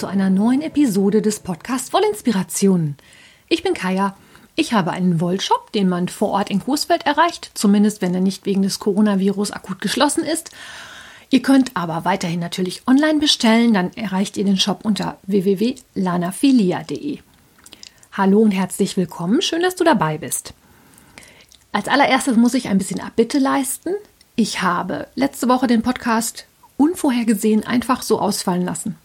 zu einer neuen Episode des Podcasts Wollinspirationen. Ich bin Kaya. Ich habe einen Wollshop, den man vor Ort in Coesfeld erreicht, zumindest wenn er nicht wegen des Coronavirus akut geschlossen ist. Ihr könnt aber weiterhin natürlich online bestellen, dann erreicht ihr den Shop unter www.lanafilia.de. Hallo und herzlich willkommen, schön, dass du dabei bist. Als allererstes muss ich ein bisschen Abbitte leisten. Ich habe letzte Woche den Podcast unvorhergesehen einfach so ausfallen lassen.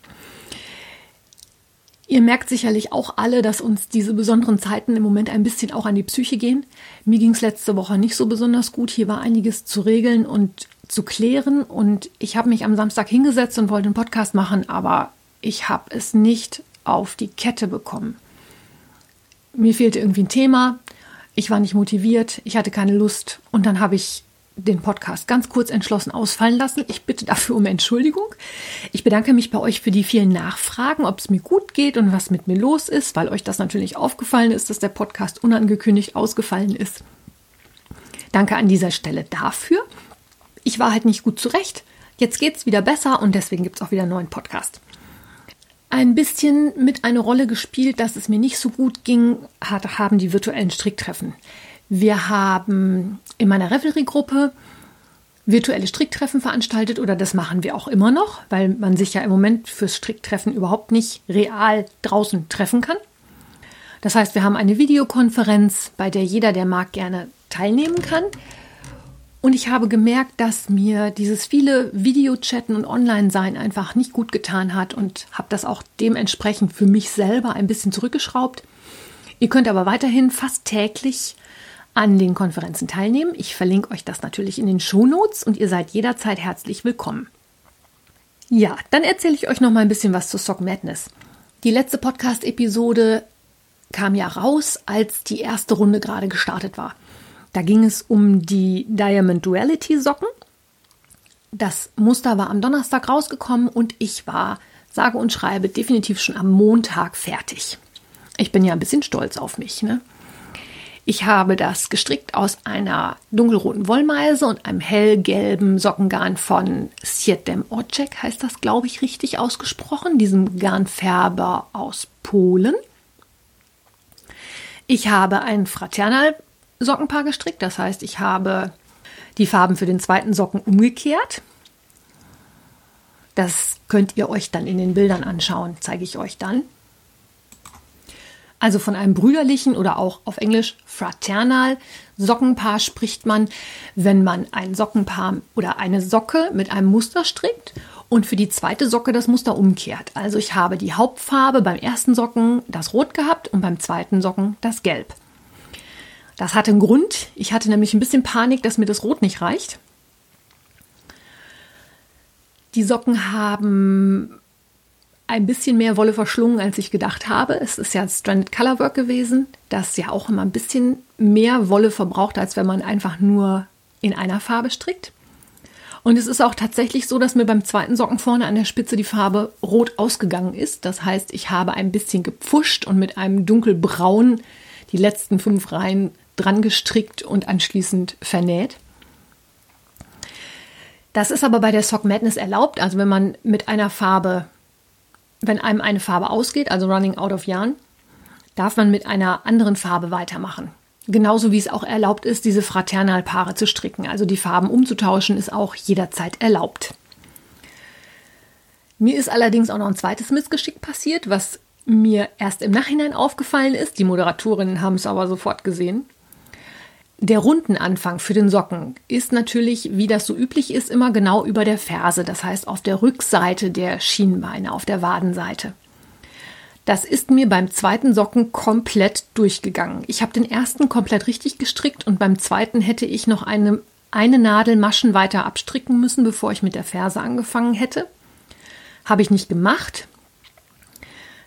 Ihr merkt sicherlich auch alle, dass uns diese besonderen Zeiten im Moment ein bisschen auch an die Psyche gehen. Mir ging es letzte Woche nicht so besonders gut. Hier war einiges zu regeln und zu klären. Und ich habe mich am Samstag hingesetzt und wollte einen Podcast machen, aber ich habe es nicht auf die Kette bekommen. Mir fehlte irgendwie ein Thema. Ich war nicht motiviert. Ich hatte keine Lust. Und dann habe ich den Podcast ganz kurz entschlossen ausfallen lassen. Ich bitte dafür um Entschuldigung. Ich bedanke mich bei euch für die vielen Nachfragen, ob es mir gut geht und was mit mir los ist, weil euch das natürlich aufgefallen ist, dass der Podcast unangekündigt ausgefallen ist. Danke an dieser Stelle dafür. Ich war halt nicht gut zurecht. Jetzt geht es wieder besser und deswegen gibt es auch wieder einen neuen Podcast. Ein bisschen mit einer Rolle gespielt, dass es mir nicht so gut ging, haben die virtuellen Stricktreffen. Wir haben in meiner Revelry-Gruppe virtuelle Stricktreffen veranstaltet oder das machen wir auch immer noch, weil man sich ja im Moment fürs Stricktreffen überhaupt nicht real draußen treffen kann. Das heißt, wir haben eine Videokonferenz, bei der jeder, der mag, gerne teilnehmen kann. Und ich habe gemerkt, dass mir dieses viele Videochatten und Online-Sein einfach nicht gut getan hat und habe das auch dementsprechend für mich selber ein bisschen zurückgeschraubt. Ihr könnt aber weiterhin fast täglich an den Konferenzen teilnehmen. Ich verlinke euch das natürlich in den Shownotes und ihr seid jederzeit herzlich willkommen. Ja, dann erzähle ich euch noch mal ein bisschen was zu Sock Madness. Die letzte Podcast-Episode kam ja raus, als die erste Runde gerade gestartet war. Da ging es um die Diamond Duality Socken. Das Muster war am Donnerstag rausgekommen und ich war, sage und schreibe, definitiv schon am Montag fertig. Ich bin ja ein bisschen stolz auf mich. Ne? Ich habe das gestrickt aus einer dunkelroten Wollmeise und einem hellgelben Sockengarn von Sietem Ocek, heißt das, glaube ich, richtig ausgesprochen, diesem Garnfärber aus Polen. Ich habe ein Fraternal Sockenpaar gestrickt, das heißt, ich habe die Farben für den zweiten Socken umgekehrt. Das könnt ihr euch dann in den Bildern anschauen, zeige ich euch dann. Also von einem brüderlichen oder auch auf Englisch fraternal Sockenpaar spricht man, wenn man ein Sockenpaar oder eine Socke mit einem Muster strickt und für die zweite Socke das Muster umkehrt. Also ich habe die Hauptfarbe beim ersten Socken das Rot gehabt und beim zweiten Socken das Gelb. Das hatte einen Grund. Ich hatte nämlich ein bisschen Panik, dass mir das Rot nicht reicht. Die Socken haben ein bisschen mehr Wolle verschlungen, als ich gedacht habe. Es ist ja Stranded Colorwork gewesen, das ja auch immer ein bisschen mehr Wolle verbraucht, als wenn man einfach nur in einer Farbe strickt. Und es ist auch tatsächlich so, dass mir beim zweiten Socken vorne an der Spitze die Farbe rot ausgegangen ist. Das heißt, ich habe ein bisschen gepfuscht und mit einem dunkelbraun die letzten fünf Reihen dran gestrickt und anschließend vernäht. Das ist aber bei der Sock Madness erlaubt. Also wenn man mit einer Farbe wenn einem eine Farbe ausgeht, also running out of yarn, darf man mit einer anderen Farbe weitermachen. Genauso wie es auch erlaubt ist, diese Fraternalpaare zu stricken. Also die Farben umzutauschen ist auch jederzeit erlaubt. Mir ist allerdings auch noch ein zweites Missgeschick passiert, was mir erst im Nachhinein aufgefallen ist. Die Moderatorinnen haben es aber sofort gesehen. Der Rundenanfang für den Socken ist natürlich, wie das so üblich ist, immer genau über der Ferse, das heißt auf der Rückseite der Schienbeine, auf der Wadenseite. Das ist mir beim zweiten Socken komplett durchgegangen. Ich habe den ersten komplett richtig gestrickt und beim zweiten hätte ich noch eine, eine Nadel Maschen weiter abstricken müssen, bevor ich mit der Ferse angefangen hätte. Habe ich nicht gemacht.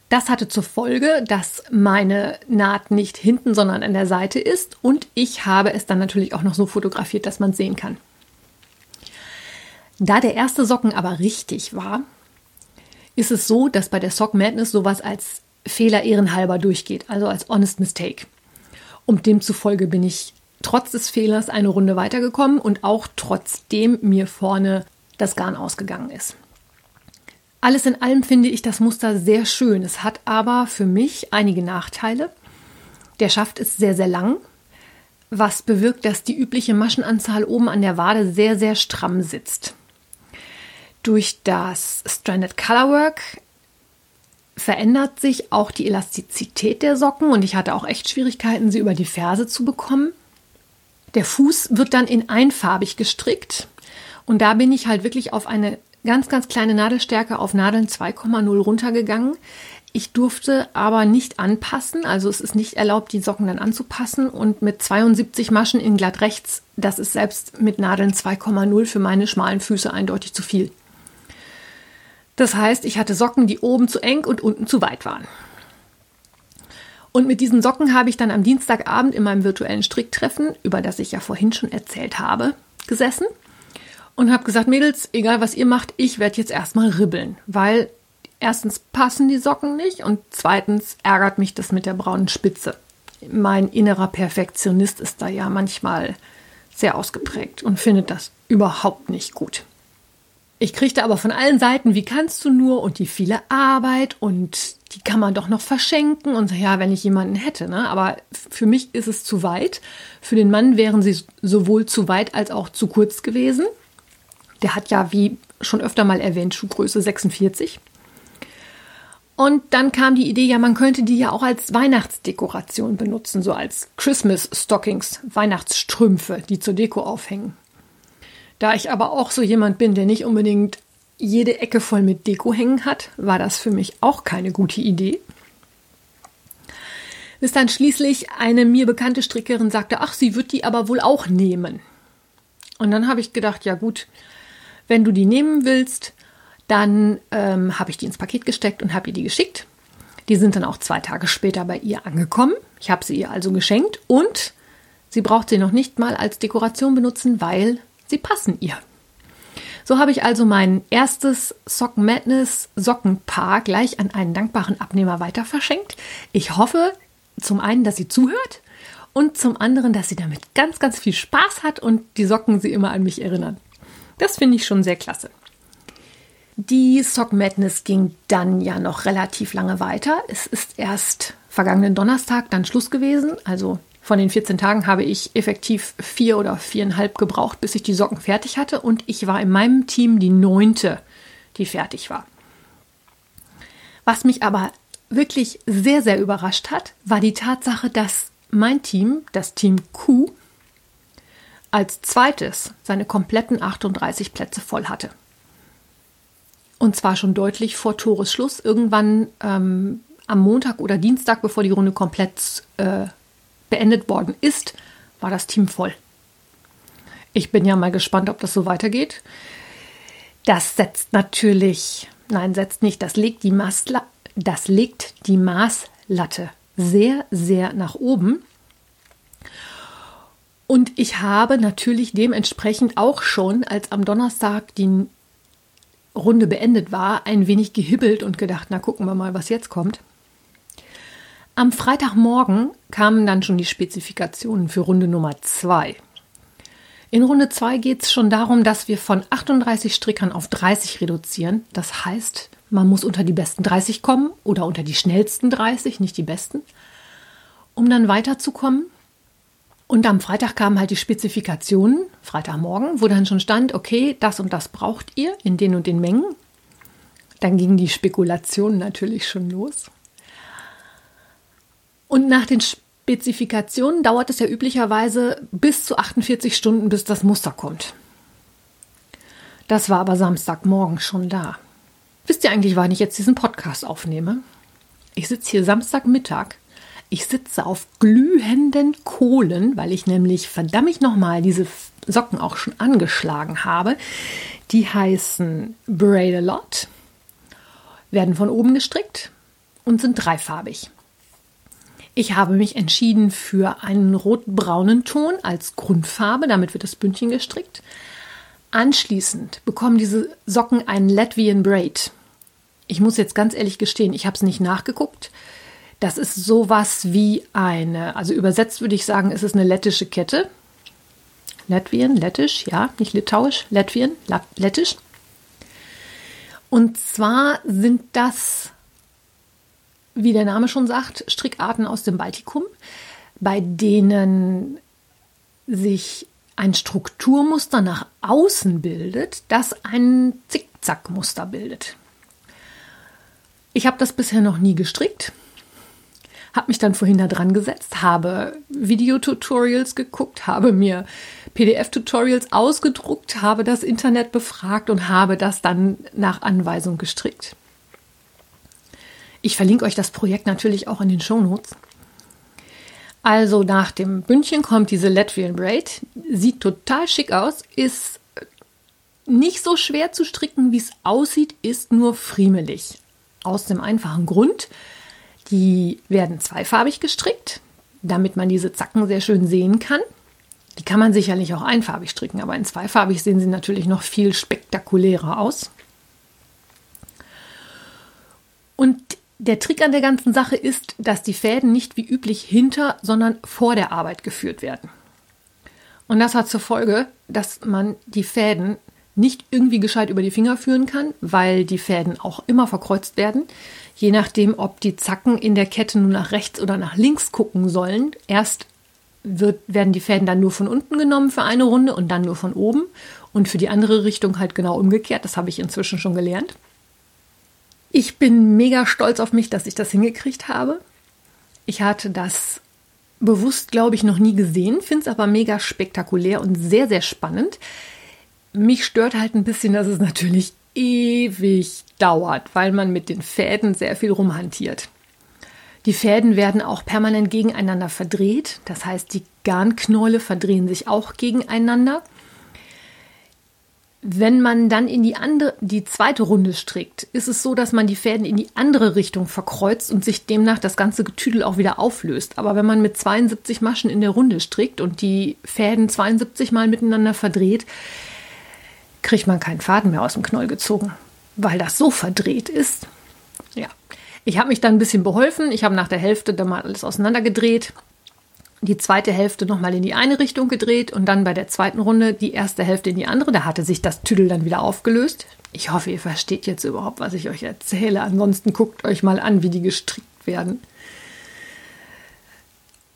Das hatte zur Folge, dass meine Naht nicht hinten, sondern an der Seite ist und ich habe es dann natürlich auch noch so fotografiert, dass man sehen kann. Da der erste Socken aber richtig war, ist es so, dass bei der Sock Madness sowas als Fehler ehrenhalber durchgeht, also als Honest Mistake. Und demzufolge bin ich trotz des Fehlers eine Runde weitergekommen und auch trotzdem mir vorne das Garn ausgegangen ist. Alles in allem finde ich das Muster sehr schön. Es hat aber für mich einige Nachteile. Der Schaft ist sehr, sehr lang, was bewirkt, dass die übliche Maschenanzahl oben an der Wade sehr, sehr stramm sitzt. Durch das Stranded Colorwork verändert sich auch die Elastizität der Socken und ich hatte auch echt Schwierigkeiten, sie über die Ferse zu bekommen. Der Fuß wird dann in einfarbig gestrickt und da bin ich halt wirklich auf eine ganz, ganz kleine Nadelstärke auf Nadeln 2,0 runtergegangen. Ich durfte aber nicht anpassen, also es ist nicht erlaubt, die Socken dann anzupassen und mit 72 Maschen in glatt rechts, das ist selbst mit Nadeln 2,0 für meine schmalen Füße eindeutig zu viel. Das heißt, ich hatte Socken, die oben zu eng und unten zu weit waren. Und mit diesen Socken habe ich dann am Dienstagabend in meinem virtuellen Stricktreffen, über das ich ja vorhin schon erzählt habe, gesessen und habe gesagt, Mädels, egal was ihr macht, ich werde jetzt erstmal ribbeln, weil erstens passen die Socken nicht und zweitens ärgert mich das mit der braunen Spitze. Mein innerer Perfektionist ist da ja manchmal sehr ausgeprägt und findet das überhaupt nicht gut. Ich kriegte aber von allen Seiten, wie kannst du nur und die viele Arbeit und die kann man doch noch verschenken und ja, wenn ich jemanden hätte, ne? Aber für mich ist es zu weit. Für den Mann wären sie sowohl zu weit als auch zu kurz gewesen. Der hat ja, wie schon öfter mal erwähnt, Schuhgröße 46. Und dann kam die Idee, ja, man könnte die ja auch als Weihnachtsdekoration benutzen, so als Christmas Stockings, Weihnachtsstrümpfe, die zur Deko aufhängen. Da ich aber auch so jemand bin, der nicht unbedingt jede Ecke voll mit Deko hängen hat, war das für mich auch keine gute Idee. Bis dann schließlich eine mir bekannte Strickerin sagte, ach, sie wird die aber wohl auch nehmen. Und dann habe ich gedacht, ja gut, wenn du die nehmen willst, dann ähm, habe ich die ins Paket gesteckt und habe ihr die geschickt. Die sind dann auch zwei Tage später bei ihr angekommen. Ich habe sie ihr also geschenkt und sie braucht sie noch nicht mal als Dekoration benutzen, weil Sie passen ihr. So habe ich also mein erstes Socken Madness Sockenpaar gleich an einen dankbaren Abnehmer weiter verschenkt. Ich hoffe zum einen, dass sie zuhört und zum anderen, dass sie damit ganz, ganz viel Spaß hat und die Socken sie immer an mich erinnern. Das finde ich schon sehr klasse. Die Sock Madness ging dann ja noch relativ lange weiter. Es ist erst vergangenen Donnerstag dann Schluss gewesen, also von den 14 Tagen habe ich effektiv vier oder viereinhalb gebraucht, bis ich die Socken fertig hatte. Und ich war in meinem Team die neunte, die fertig war. Was mich aber wirklich sehr, sehr überrascht hat, war die Tatsache, dass mein Team, das Team Q, als zweites seine kompletten 38 Plätze voll hatte. Und zwar schon deutlich vor Toresschluss, irgendwann ähm, am Montag oder Dienstag, bevor die Runde komplett äh, beendet worden ist, war das Team voll. Ich bin ja mal gespannt, ob das so weitergeht. Das setzt natürlich, nein, setzt nicht, das legt die, Maßla das legt die Maßlatte sehr, sehr nach oben. Und ich habe natürlich dementsprechend auch schon, als am Donnerstag die Runde beendet war, ein wenig gehibbelt und gedacht, na gucken wir mal, was jetzt kommt. Am Freitagmorgen kamen dann schon die Spezifikationen für Runde Nummer 2. In Runde 2 geht es schon darum, dass wir von 38 Strickern auf 30 reduzieren. Das heißt, man muss unter die besten 30 kommen oder unter die schnellsten 30, nicht die besten, um dann weiterzukommen. Und am Freitag kamen halt die Spezifikationen, Freitagmorgen, wo dann schon stand, okay, das und das braucht ihr in den und den Mengen. Dann gingen die Spekulationen natürlich schon los. Und nach den Spezifikationen dauert es ja üblicherweise bis zu 48 Stunden, bis das Muster kommt. Das war aber Samstagmorgen schon da. Wisst ihr eigentlich, wann ich jetzt diesen Podcast aufnehme? Ich sitze hier Samstagmittag. Ich sitze auf glühenden Kohlen, weil ich nämlich verdammt nochmal diese Socken auch schon angeschlagen habe. Die heißen Braid a Lot, werden von oben gestrickt und sind dreifarbig. Ich habe mich entschieden für einen rotbraunen Ton als Grundfarbe, damit wird das Bündchen gestrickt. Anschließend bekommen diese Socken einen Latvian Braid. Ich muss jetzt ganz ehrlich gestehen, ich habe es nicht nachgeguckt. Das ist sowas wie eine, also übersetzt würde ich sagen, ist es eine lettische Kette. Latvian, lettisch, ja, nicht litauisch, Latvian, lettisch. Und zwar sind das, wie der Name schon sagt, Strickarten aus dem Baltikum, bei denen sich ein Strukturmuster nach außen bildet, das ein Zickzackmuster bildet. Ich habe das bisher noch nie gestrickt, habe mich dann vorhin da dran gesetzt, habe Videotutorials geguckt, habe mir PDF-Tutorials ausgedruckt, habe das Internet befragt und habe das dann nach Anweisung gestrickt. Ich verlinke euch das Projekt natürlich auch in den Shownotes. Also nach dem Bündchen kommt diese Latvian Braid, sieht total schick aus, ist nicht so schwer zu stricken, wie es aussieht, ist nur friemelig. Aus dem einfachen Grund, die werden zweifarbig gestrickt, damit man diese Zacken sehr schön sehen kann. Die kann man sicherlich auch einfarbig stricken, aber in zweifarbig sehen sie natürlich noch viel spektakulärer aus. Und der Trick an der ganzen Sache ist, dass die Fäden nicht wie üblich hinter, sondern vor der Arbeit geführt werden. Und das hat zur Folge, dass man die Fäden nicht irgendwie gescheit über die Finger führen kann, weil die Fäden auch immer verkreuzt werden. Je nachdem, ob die Zacken in der Kette nur nach rechts oder nach links gucken sollen. Erst wird, werden die Fäden dann nur von unten genommen für eine Runde und dann nur von oben. Und für die andere Richtung halt genau umgekehrt. Das habe ich inzwischen schon gelernt. Ich bin mega stolz auf mich, dass ich das hingekriegt habe. Ich hatte das bewusst, glaube ich, noch nie gesehen, finde es aber mega spektakulär und sehr, sehr spannend. Mich stört halt ein bisschen, dass es natürlich ewig dauert, weil man mit den Fäden sehr viel rumhantiert. Die Fäden werden auch permanent gegeneinander verdreht, das heißt, die Garnknäule verdrehen sich auch gegeneinander. Wenn man dann in die andere, die zweite Runde strickt, ist es so, dass man die Fäden in die andere Richtung verkreuzt und sich demnach das ganze Getüdel auch wieder auflöst. Aber wenn man mit 72 Maschen in der Runde strickt und die Fäden 72 Mal miteinander verdreht, kriegt man keinen Faden mehr aus dem Knoll gezogen, weil das so verdreht ist. Ja, ich habe mich dann ein bisschen beholfen. Ich habe nach der Hälfte dann mal alles auseinandergedreht, die zweite Hälfte nochmal in die eine Richtung gedreht und dann bei der zweiten Runde die erste Hälfte in die andere. Da hatte sich das Tüdel dann wieder aufgelöst. Ich hoffe, ihr versteht jetzt überhaupt, was ich euch erzähle. Ansonsten guckt euch mal an, wie die gestrickt werden.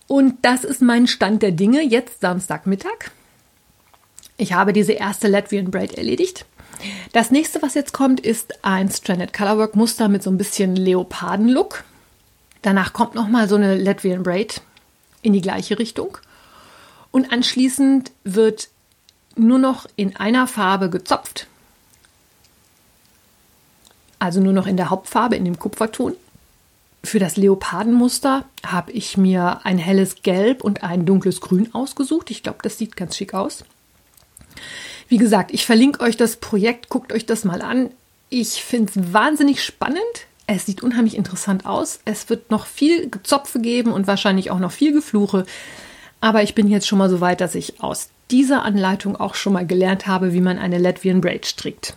Und das ist mein Stand der Dinge jetzt Samstagmittag. Ich habe diese erste Latvian Braid erledigt. Das nächste, was jetzt kommt, ist ein Stranded Colorwork Muster mit so ein bisschen Leoparden-Look. Danach kommt nochmal so eine Latvian Braid in die gleiche Richtung. Und anschließend wird nur noch in einer Farbe gezopft. Also nur noch in der Hauptfarbe, in dem Kupferton. Für das Leopardenmuster habe ich mir ein helles Gelb und ein dunkles Grün ausgesucht. Ich glaube, das sieht ganz schick aus. Wie gesagt, ich verlinke euch das Projekt, guckt euch das mal an. Ich finde es wahnsinnig spannend. Es sieht unheimlich interessant aus. Es wird noch viel Gezopfe geben und wahrscheinlich auch noch viel Gefluche. Aber ich bin jetzt schon mal so weit, dass ich aus dieser Anleitung auch schon mal gelernt habe, wie man eine Latvian Braid strickt.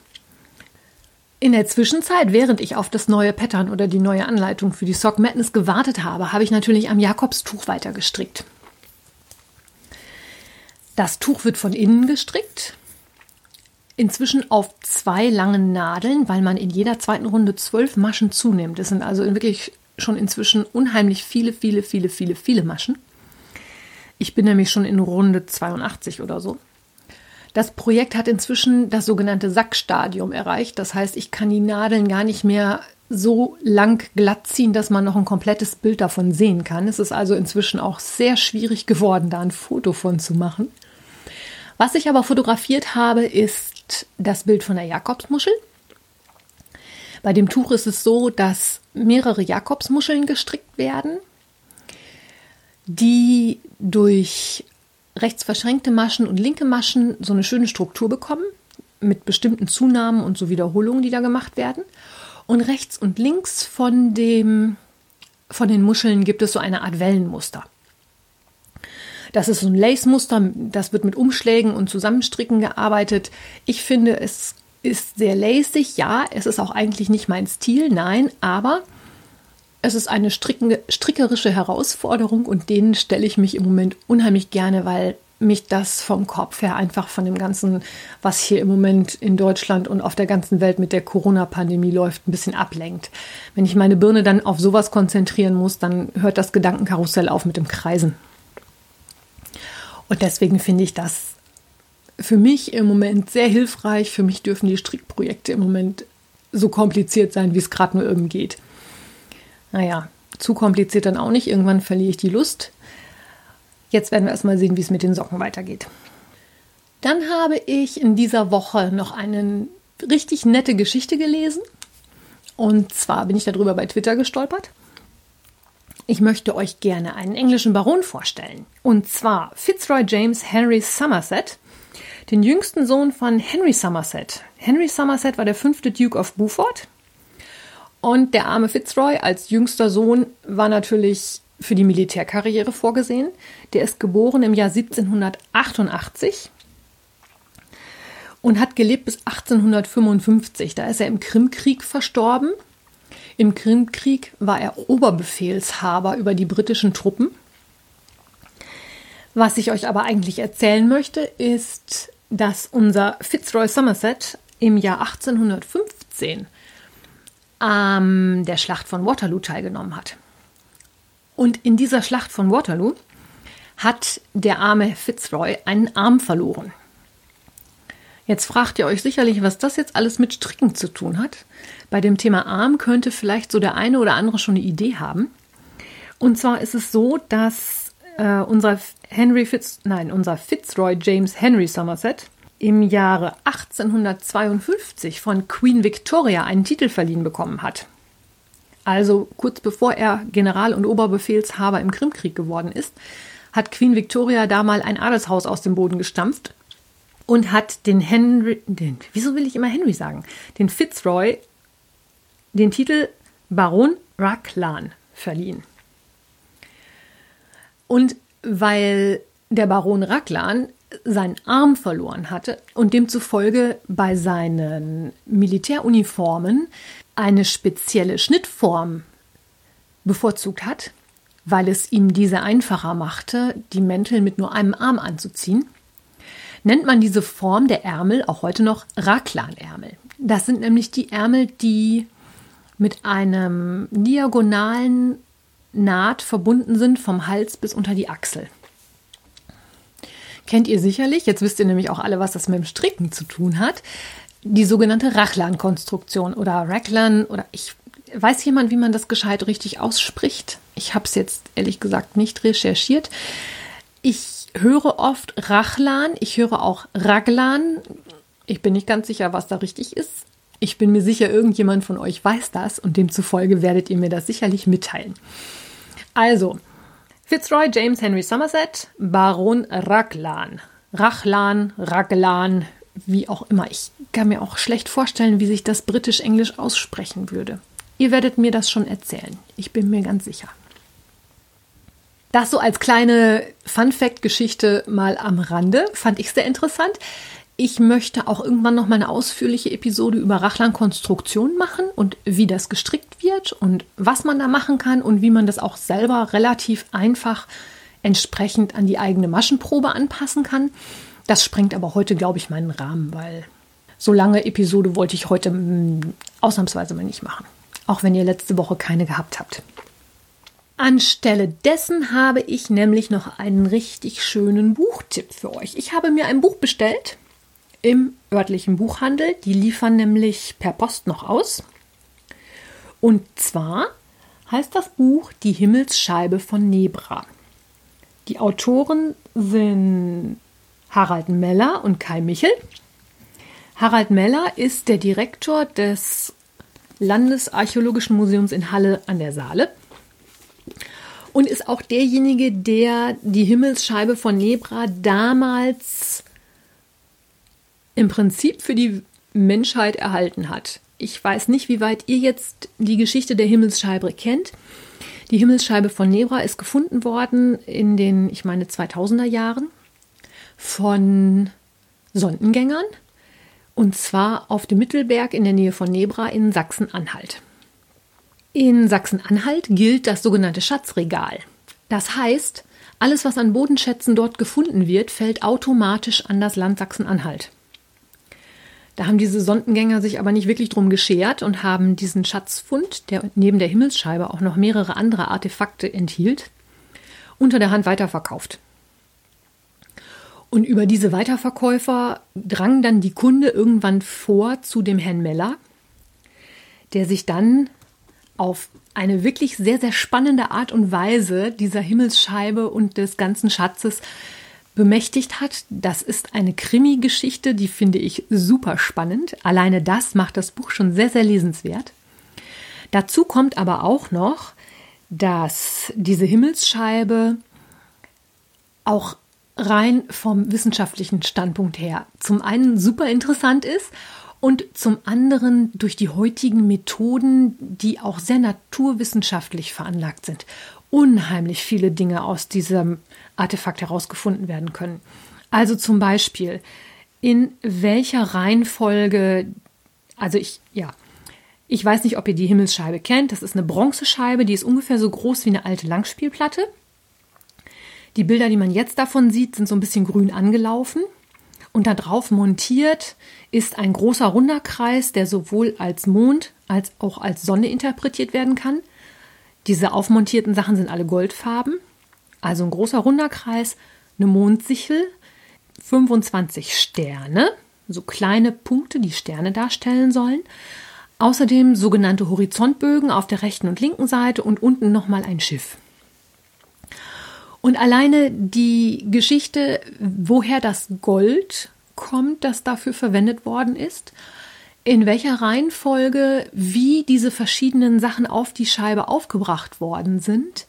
In der Zwischenzeit, während ich auf das neue Pattern oder die neue Anleitung für die Sock Madness gewartet habe, habe ich natürlich am Jakobstuch weiter gestrickt. Das Tuch wird von innen gestrickt. Inzwischen auf zwei langen Nadeln, weil man in jeder zweiten Runde zwölf Maschen zunimmt. Das sind also wirklich schon inzwischen unheimlich viele, viele, viele, viele, viele Maschen. Ich bin nämlich schon in Runde 82 oder so. Das Projekt hat inzwischen das sogenannte Sackstadium erreicht. Das heißt, ich kann die Nadeln gar nicht mehr so lang glatt ziehen, dass man noch ein komplettes Bild davon sehen kann. Es ist also inzwischen auch sehr schwierig geworden, da ein Foto von zu machen. Was ich aber fotografiert habe, ist das Bild von der Jakobsmuschel. Bei dem Tuch ist es so, dass mehrere Jakobsmuscheln gestrickt werden, die durch rechts verschränkte Maschen und linke Maschen so eine schöne Struktur bekommen, mit bestimmten Zunahmen und so Wiederholungen, die da gemacht werden. Und rechts und links von, dem, von den Muscheln gibt es so eine Art Wellenmuster. Das ist so ein Lace-Muster, das wird mit Umschlägen und Zusammenstricken gearbeitet. Ich finde, es ist sehr lacig. Ja, es ist auch eigentlich nicht mein Stil, nein, aber es ist eine strickerische Herausforderung und denen stelle ich mich im Moment unheimlich gerne, weil mich das vom Kopf her einfach von dem Ganzen, was hier im Moment in Deutschland und auf der ganzen Welt mit der Corona-Pandemie läuft, ein bisschen ablenkt. Wenn ich meine Birne dann auf sowas konzentrieren muss, dann hört das Gedankenkarussell auf mit dem Kreisen. Und deswegen finde ich das für mich im Moment sehr hilfreich. Für mich dürfen die Strickprojekte im Moment so kompliziert sein, wie es gerade nur irgend geht. Naja, zu kompliziert dann auch nicht. Irgendwann verliere ich die Lust. Jetzt werden wir erstmal sehen, wie es mit den Socken weitergeht. Dann habe ich in dieser Woche noch eine richtig nette Geschichte gelesen. Und zwar bin ich darüber bei Twitter gestolpert. Ich möchte euch gerne einen englischen Baron vorstellen. Und zwar Fitzroy James Henry Somerset, den jüngsten Sohn von Henry Somerset. Henry Somerset war der fünfte Duke of Beaufort. Und der arme Fitzroy als jüngster Sohn war natürlich für die Militärkarriere vorgesehen. Der ist geboren im Jahr 1788 und hat gelebt bis 1855. Da ist er im Krimkrieg verstorben. Im Krimkrieg war er Oberbefehlshaber über die britischen Truppen. Was ich euch aber eigentlich erzählen möchte, ist, dass unser Fitzroy Somerset im Jahr 1815 an der Schlacht von Waterloo teilgenommen hat. Und in dieser Schlacht von Waterloo hat der arme Fitzroy einen Arm verloren. Jetzt fragt ihr euch sicherlich, was das jetzt alles mit Stricken zu tun hat. Bei dem Thema Arm könnte vielleicht so der eine oder andere schon eine Idee haben. Und zwar ist es so, dass äh, unser Henry Fitz, nein, unser Fitzroy James Henry Somerset im Jahre 1852 von Queen Victoria einen Titel verliehen bekommen hat also kurz bevor er General und Oberbefehlshaber im Krimkrieg geworden ist, hat Queen Victoria da mal ein Adelshaus aus dem Boden gestampft und hat den Henry, den, wieso will ich immer Henry sagen, den Fitzroy den Titel Baron Raglan verliehen. Und weil der Baron Raglan seinen Arm verloren hatte und demzufolge bei seinen Militäruniformen eine spezielle Schnittform bevorzugt hat, weil es ihm diese einfacher machte, die Mäntel mit nur einem Arm anzuziehen, nennt man diese Form der Ärmel auch heute noch Raklanärmel. Das sind nämlich die Ärmel, die mit einem diagonalen Naht verbunden sind vom Hals bis unter die Achsel. Kennt ihr sicherlich, jetzt wisst ihr nämlich auch alle, was das mit dem Stricken zu tun hat die sogenannte Rachlan-Konstruktion oder Rachlan oder ich weiß jemand, wie man das gescheit richtig ausspricht. Ich habe es jetzt ehrlich gesagt nicht recherchiert. Ich höre oft Rachlan, ich höre auch Raglan. Ich bin nicht ganz sicher, was da richtig ist. Ich bin mir sicher, irgendjemand von euch weiß das und demzufolge werdet ihr mir das sicherlich mitteilen. Also, Fitzroy James Henry Somerset, Baron Raglan. Rachlan, Raglan, wie auch immer. Ich kann mir auch schlecht vorstellen, wie sich das britisch-englisch aussprechen würde. Ihr werdet mir das schon erzählen. Ich bin mir ganz sicher. Das so als kleine Fun-Fact-Geschichte mal am Rande fand ich sehr interessant. Ich möchte auch irgendwann noch mal eine ausführliche Episode über Rachlan-Konstruktion machen und wie das gestrickt wird und was man da machen kann und wie man das auch selber relativ einfach entsprechend an die eigene Maschenprobe anpassen kann. Das sprengt aber heute, glaube ich, meinen Rahmen, weil so lange Episode wollte ich heute mh, mm, ausnahmsweise mal nicht machen. Auch wenn ihr letzte Woche keine gehabt habt. Anstelle dessen habe ich nämlich noch einen richtig schönen Buchtipp für euch. Ich habe mir ein Buch bestellt im örtlichen Buchhandel. Die liefern nämlich per Post noch aus. Und zwar heißt das Buch Die Himmelsscheibe von Nebra. Die Autoren sind Harald Meller und Kai Michel. Harald Meller ist der Direktor des Landesarchäologischen Museums in Halle an der Saale und ist auch derjenige, der die Himmelsscheibe von Nebra damals im Prinzip für die Menschheit erhalten hat. Ich weiß nicht, wie weit ihr jetzt die Geschichte der Himmelsscheibe kennt. Die Himmelsscheibe von Nebra ist gefunden worden in den, ich meine, 2000er Jahren von Sondengängern und zwar auf dem Mittelberg in der Nähe von Nebra in Sachsen-Anhalt. In Sachsen-Anhalt gilt das sogenannte Schatzregal. Das heißt, Alles, was an Bodenschätzen dort gefunden wird, fällt automatisch an das Land Sachsen-Anhalt. Da haben diese Sondengänger sich aber nicht wirklich drum geschert und haben diesen Schatzfund, der neben der Himmelsscheibe auch noch mehrere andere Artefakte enthielt, unter der Hand weiterverkauft. Und über diese Weiterverkäufer drang dann die Kunde irgendwann vor zu dem Herrn Meller, der sich dann auf eine wirklich sehr, sehr spannende Art und Weise dieser Himmelsscheibe und des ganzen Schatzes bemächtigt hat. Das ist eine Krimi-Geschichte, die finde ich super spannend. Alleine das macht das Buch schon sehr, sehr lesenswert. Dazu kommt aber auch noch, dass diese Himmelsscheibe auch rein vom wissenschaftlichen Standpunkt her zum einen super interessant ist und zum anderen durch die heutigen Methoden, die auch sehr naturwissenschaftlich veranlagt sind, unheimlich viele Dinge aus diesem Artefakt herausgefunden werden können. Also zum Beispiel, in welcher Reihenfolge, also ich, ja, ich weiß nicht, ob ihr die Himmelsscheibe kennt. Das ist eine Bronzescheibe, die ist ungefähr so groß wie eine alte Langspielplatte. Die Bilder, die man jetzt davon sieht, sind so ein bisschen grün angelaufen. Und da drauf montiert ist ein großer runder Kreis, der sowohl als Mond als auch als Sonne interpretiert werden kann. Diese aufmontierten Sachen sind alle goldfarben. Also ein großer runder Kreis, eine Mondsichel, 25 Sterne, so kleine Punkte, die Sterne darstellen sollen. Außerdem sogenannte Horizontbögen auf der rechten und linken Seite und unten nochmal ein Schiff. Und alleine die Geschichte, woher das Gold kommt, das dafür verwendet worden ist, in welcher Reihenfolge, wie diese verschiedenen Sachen auf die Scheibe aufgebracht worden sind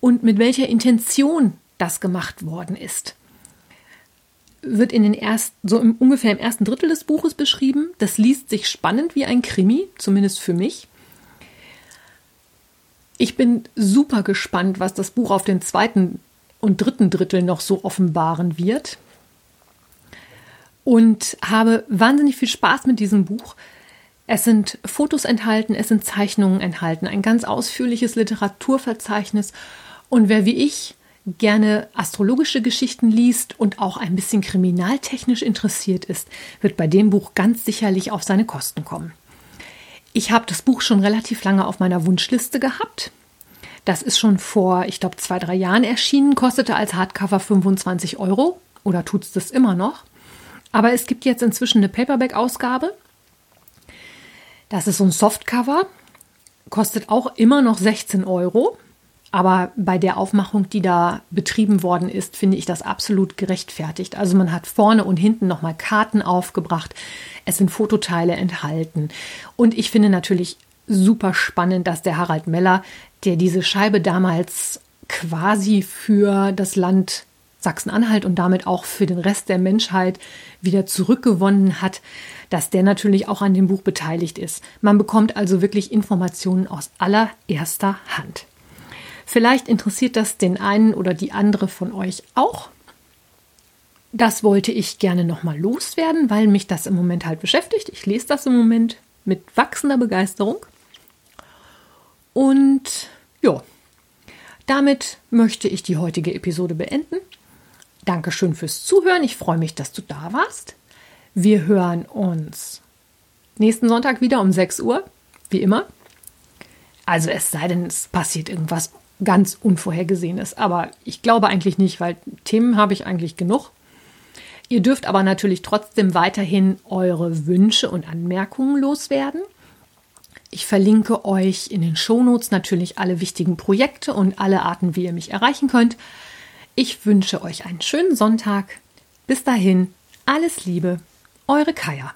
und mit welcher Intention das gemacht worden ist, wird in den ersten, so im, ungefähr im ersten Drittel des Buches beschrieben. Das liest sich spannend wie ein Krimi, zumindest für mich. Ich bin super gespannt, was das Buch auf den zweiten und dritten Drittel noch so offenbaren wird. Und habe wahnsinnig viel Spaß mit diesem Buch. Es sind Fotos enthalten, es sind Zeichnungen enthalten, ein ganz ausführliches Literaturverzeichnis. Und wer wie ich gerne astrologische Geschichten liest und auch ein bisschen kriminaltechnisch interessiert ist, wird bei dem Buch ganz sicherlich auf seine Kosten kommen. Ich habe das Buch schon relativ lange auf meiner Wunschliste gehabt. Das ist schon vor, ich glaube, zwei, drei Jahren erschienen, kostete als Hardcover 25 Euro oder tut es das immer noch. Aber es gibt jetzt inzwischen eine Paperback-Ausgabe. Das ist so ein Softcover, kostet auch immer noch 16 Euro. Aber bei der Aufmachung, die da betrieben worden ist, finde ich das absolut gerechtfertigt. Also man hat vorne und hinten nochmal Karten aufgebracht. Es sind Fototeile enthalten. Und ich finde natürlich super spannend, dass der Harald Meller, der diese Scheibe damals quasi für das Land Sachsen-Anhalt und damit auch für den Rest der Menschheit wieder zurückgewonnen hat, dass der natürlich auch an dem Buch beteiligt ist. Man bekommt also wirklich Informationen aus allererster Hand. Vielleicht interessiert das den einen oder die andere von euch auch. Das wollte ich gerne nochmal loswerden, weil mich das im Moment halt beschäftigt. Ich lese das im Moment mit wachsender Begeisterung. Und ja, damit möchte ich die heutige Episode beenden. Dankeschön fürs Zuhören. Ich freue mich, dass du da warst. Wir hören uns nächsten Sonntag wieder um 6 Uhr, wie immer. Also es sei denn, es passiert irgendwas ganz Unvorhergesehenes. Aber ich glaube eigentlich nicht, weil Themen habe ich eigentlich genug. Ihr dürft aber natürlich trotzdem weiterhin eure Wünsche und Anmerkungen loswerden. Ich verlinke euch in den Shownotes natürlich alle wichtigen Projekte und alle Arten, wie ihr mich erreichen könnt. Ich wünsche euch einen schönen Sonntag. Bis dahin, alles Liebe, eure Kaya.